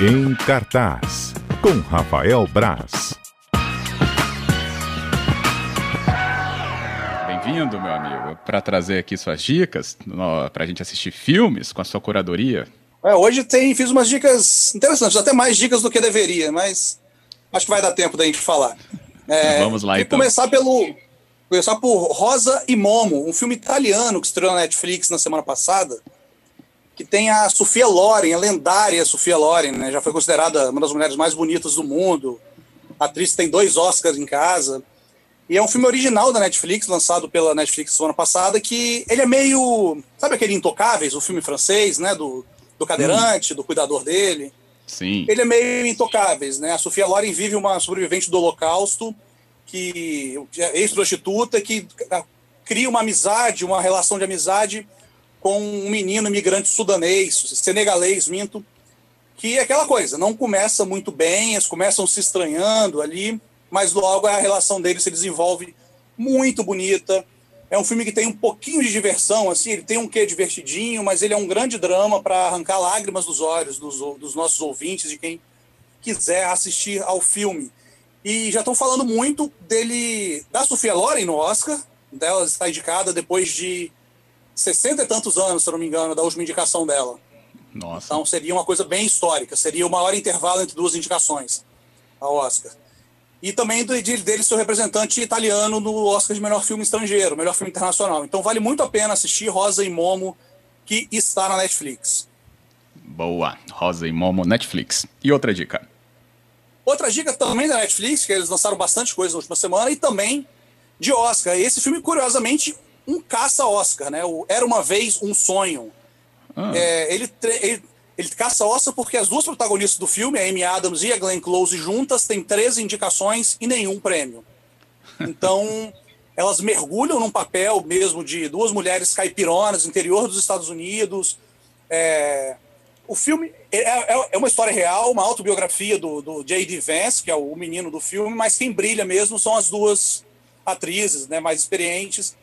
Em cartaz, com Rafael Braz. Bem-vindo, meu amigo, para trazer aqui suas dicas, para a gente assistir filmes com a sua curadoria. É, hoje tem, fiz umas dicas interessantes, até mais dicas do que deveria, mas acho que vai dar tempo da gente falar. É, Vamos lá, então. começar pelo começar por Rosa e Momo, um filme italiano que estreou na Netflix na semana passada, que tem a Sofia Loren, a lendária Sofia Loren, né? Já foi considerada uma das mulheres mais bonitas do mundo. A atriz tem dois Oscars em casa. E é um filme original da Netflix, lançado pela Netflix semana passada, que ele é meio. Sabe aquele Intocáveis, o filme francês, né? Do, do cadeirante, hum. do cuidador dele. Sim. Ele é meio Intocáveis, né? A Sofia Loren vive uma sobrevivente do Holocausto, que é ex-prostituta, que cria uma amizade, uma relação de amizade com um menino imigrante sudanês, senegalês, minto, que é aquela coisa, não começa muito bem, eles começam se estranhando ali, mas logo a relação deles se desenvolve muito bonita. É um filme que tem um pouquinho de diversão, assim, ele tem um quê divertidinho, mas ele é um grande drama para arrancar lágrimas dos olhos dos, dos nossos ouvintes, de quem quiser assistir ao filme. E já estão falando muito dele, da Sofia Loren no Oscar, dela está indicada depois de 60 e tantos anos, se eu não me engano, da última indicação dela. Nossa. Então seria uma coisa bem histórica, seria o maior intervalo entre duas indicações ao Oscar. E também do, dele ser o representante italiano no Oscar de melhor filme estrangeiro, melhor filme internacional. Então vale muito a pena assistir Rosa e Momo, que está na Netflix. Boa, Rosa e Momo, Netflix. E outra dica? Outra dica também da Netflix, que eles lançaram bastante coisa na última semana, e também de Oscar. Esse filme, curiosamente, um caça-Oscar, né? O Era Uma Vez Um Sonho. Ah. É, ele, ele, ele, caça Oscar porque as duas protagonistas do filme, a Amy Adams e a Glenn Close juntas, têm 13 indicações e nenhum prêmio. Então, elas mergulham num papel mesmo de duas mulheres caipironas interior dos Estados Unidos. É, o filme é, é, é, uma história real, uma autobiografia do, do J.D. Vance, que é o menino do filme, mas quem brilha mesmo são as duas atrizes né, mais experientes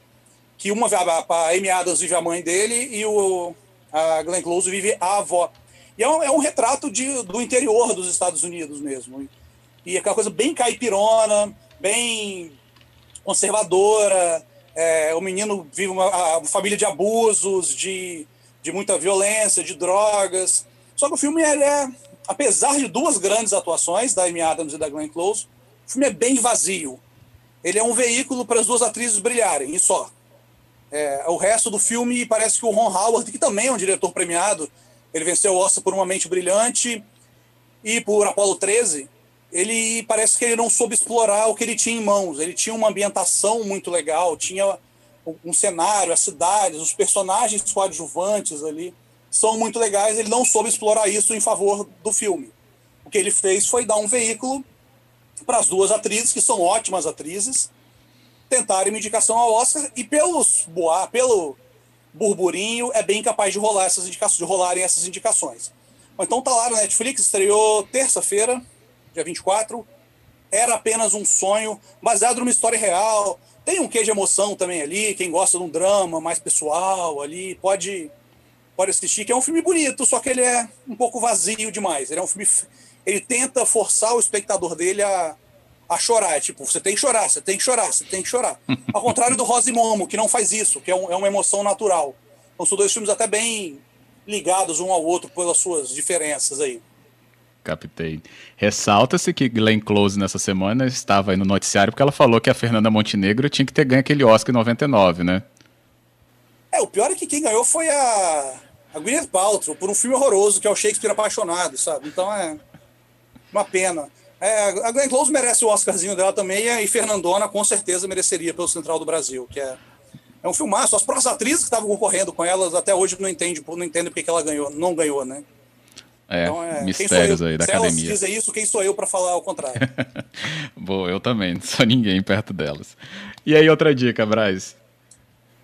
que uma a Amy Adams vive a mãe dele e o a Glenn Close vive a avó. E é um, é um retrato de, do interior dos Estados Unidos mesmo. E aquela coisa bem caipirona, bem conservadora. É, o menino vive uma, uma, família de abusos, de, de muita violência, de drogas. Só que o filme é, apesar de duas grandes atuações, da Amy Adams e da Glenn Close, o filme é bem vazio. Ele é um veículo para as duas atrizes brilharem, e só. É, o resto do filme parece que o Ron Howard, que também é um diretor premiado, ele venceu o Oscar por Uma Mente Brilhante e por Apolo 13, ele parece que ele não soube explorar o que ele tinha em mãos. Ele tinha uma ambientação muito legal, tinha um cenário, as cidades, os personagens coadjuvantes ali são muito legais. Ele não soube explorar isso em favor do filme. O que ele fez foi dar um veículo para as duas atrizes, que são ótimas atrizes, tentarem uma indicação ao Oscar e pelos boa, pelo burburinho é bem capaz de rolar essas indicações, de rolarem essas indicações. Então tá lá na Netflix, estreou terça-feira, dia 24. Era apenas um sonho, baseado numa história real. Tem um quê de emoção também ali, quem gosta de um drama mais pessoal ali, pode pode assistir, que é um filme bonito, só que ele é um pouco vazio demais. Ele é um filme ele tenta forçar o espectador dele a a chorar. É tipo, você tem que chorar, você tem que chorar, você tem que chorar. Ao contrário do Rosa e Momo, que não faz isso, que é, um, é uma emoção natural. Então são dois filmes até bem ligados um ao outro pelas suas diferenças aí. Captei. Ressalta-se que Glenn Close nessa semana estava aí no noticiário porque ela falou que a Fernanda Montenegro tinha que ter ganho aquele Oscar em 99, né? É, o pior é que quem ganhou foi a, a Gwyneth Paltrow por um filme horroroso que é o Shakespeare Apaixonado, sabe? Então é uma pena. É, a Glenn Close merece o Oscarzinho dela também, e Fernandona com certeza mereceria pelo Central do Brasil, que é, é um filmaço. As próprias atrizes que estavam concorrendo com elas até hoje não entendem, não entendem porque ela ganhou, não ganhou, né? É, então, é mistérios aí da se academia. Se elas dizem isso, quem sou eu para falar ao contrário? Bom, eu também, não sou ninguém perto delas. E aí, outra dica, Braz?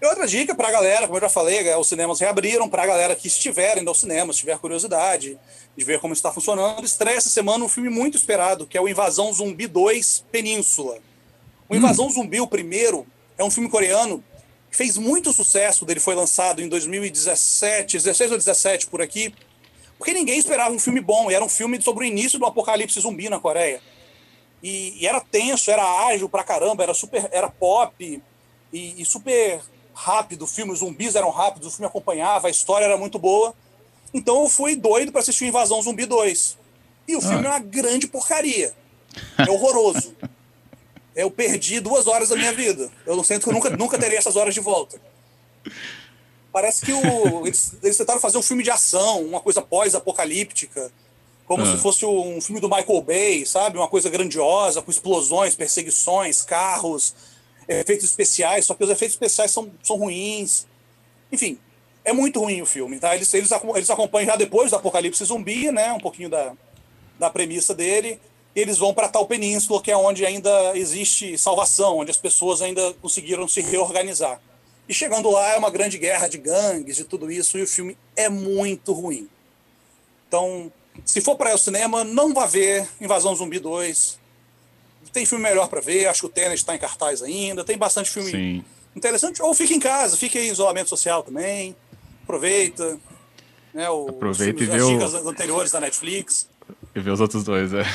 E outra dica para a galera, como eu já falei, é, os cinemas reabriram, para a galera que estiver indo ao cinema, se tiver curiosidade de ver como está funcionando, estreia essa semana um filme muito esperado, que é o Invasão Zumbi 2 Península. O Invasão hum. Zumbi, o primeiro, é um filme coreano que fez muito sucesso, ele foi lançado em 2017, 16 ou 17 por aqui, Porque ninguém esperava um filme bom, e era um filme sobre o início do apocalipse zumbi na Coreia. E, e era tenso, era ágil pra caramba, era super, era pop e, e super rápido. O filme, os zumbis eram rápidos, o filme acompanhava, a história era muito boa. Então eu fui doido para assistir Invasão Zumbi 2. E o ah. filme é uma grande porcaria. É horroroso. eu perdi duas horas da minha vida. Eu não sinto que eu nunca, nunca terei essas horas de volta. Parece que o, eles, eles, tentaram fazer um filme de ação, uma coisa pós-apocalíptica, como se ah. fosse um filme do Michael Bay, sabe? Uma coisa grandiosa, com explosões, perseguições, carros, efeitos especiais, só que os efeitos especiais são, são ruins. Enfim, é muito ruim o filme, tá? Eles, eles, eles acompanham já depois do apocalipse zumbi, né? Um pouquinho da, da premissa dele. E eles vão para tal península, que é onde ainda existe salvação, onde as pessoas ainda conseguiram se reorganizar. E chegando lá é uma grande guerra de gangues, de tudo isso, e o filme é muito ruim. Então, se for para o cinema, não vá ver Invasão Zumbi 2. Tem filme melhor para ver, acho que o Tenet está em cartaz ainda, tem bastante filme Sim. interessante. Ou fique em casa, fique em isolamento social também, aproveita. Né, o, aproveita e vê as dicas anteriores da Netflix. E ver os outros dois, é.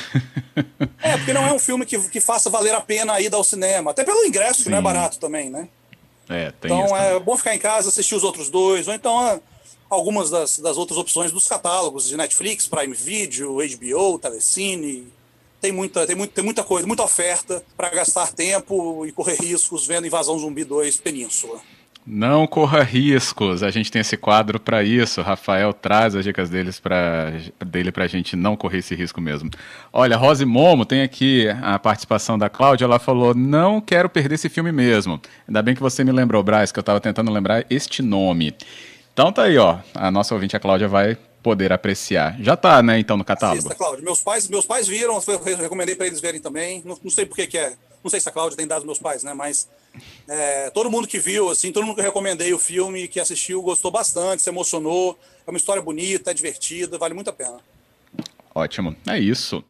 É, porque não é um filme que, que faça valer a pena ida ao cinema. Até pelo ingresso, Sim. que não é barato também, né? É, tem então é bom ficar em casa, assistir os outros dois, ou então ah, algumas das, das outras opções dos catálogos de Netflix, Prime Video, HBO, Telecine. Tem muita, tem, muito, tem muita coisa, muita oferta para gastar tempo e correr riscos vendo Invasão Zumbi 2 Península. Não corra riscos. A gente tem esse quadro para isso. Rafael traz as dicas deles pra, dele para a gente não correr esse risco mesmo. Olha, Rose Momo tem aqui a participação da Cláudia. Ela falou: Não quero perder esse filme mesmo. Ainda bem que você me lembrou, Braz, que eu estava tentando lembrar este nome. Então tá aí, ó. A nossa ouvinte, a Cláudia, vai poder apreciar. Já tá, né, então, no catálogo. Assista, Cláudia. Meus pais, meus pais viram, eu recomendei para eles verem também. Não, não sei por que, que é não sei se a Cláudia tem dado meus pais, né? Mas é, todo mundo que viu, assim, todo mundo que eu recomendei o filme, que assistiu, gostou bastante, se emocionou. É uma história bonita, é divertida, vale muito a pena. Ótimo. É isso.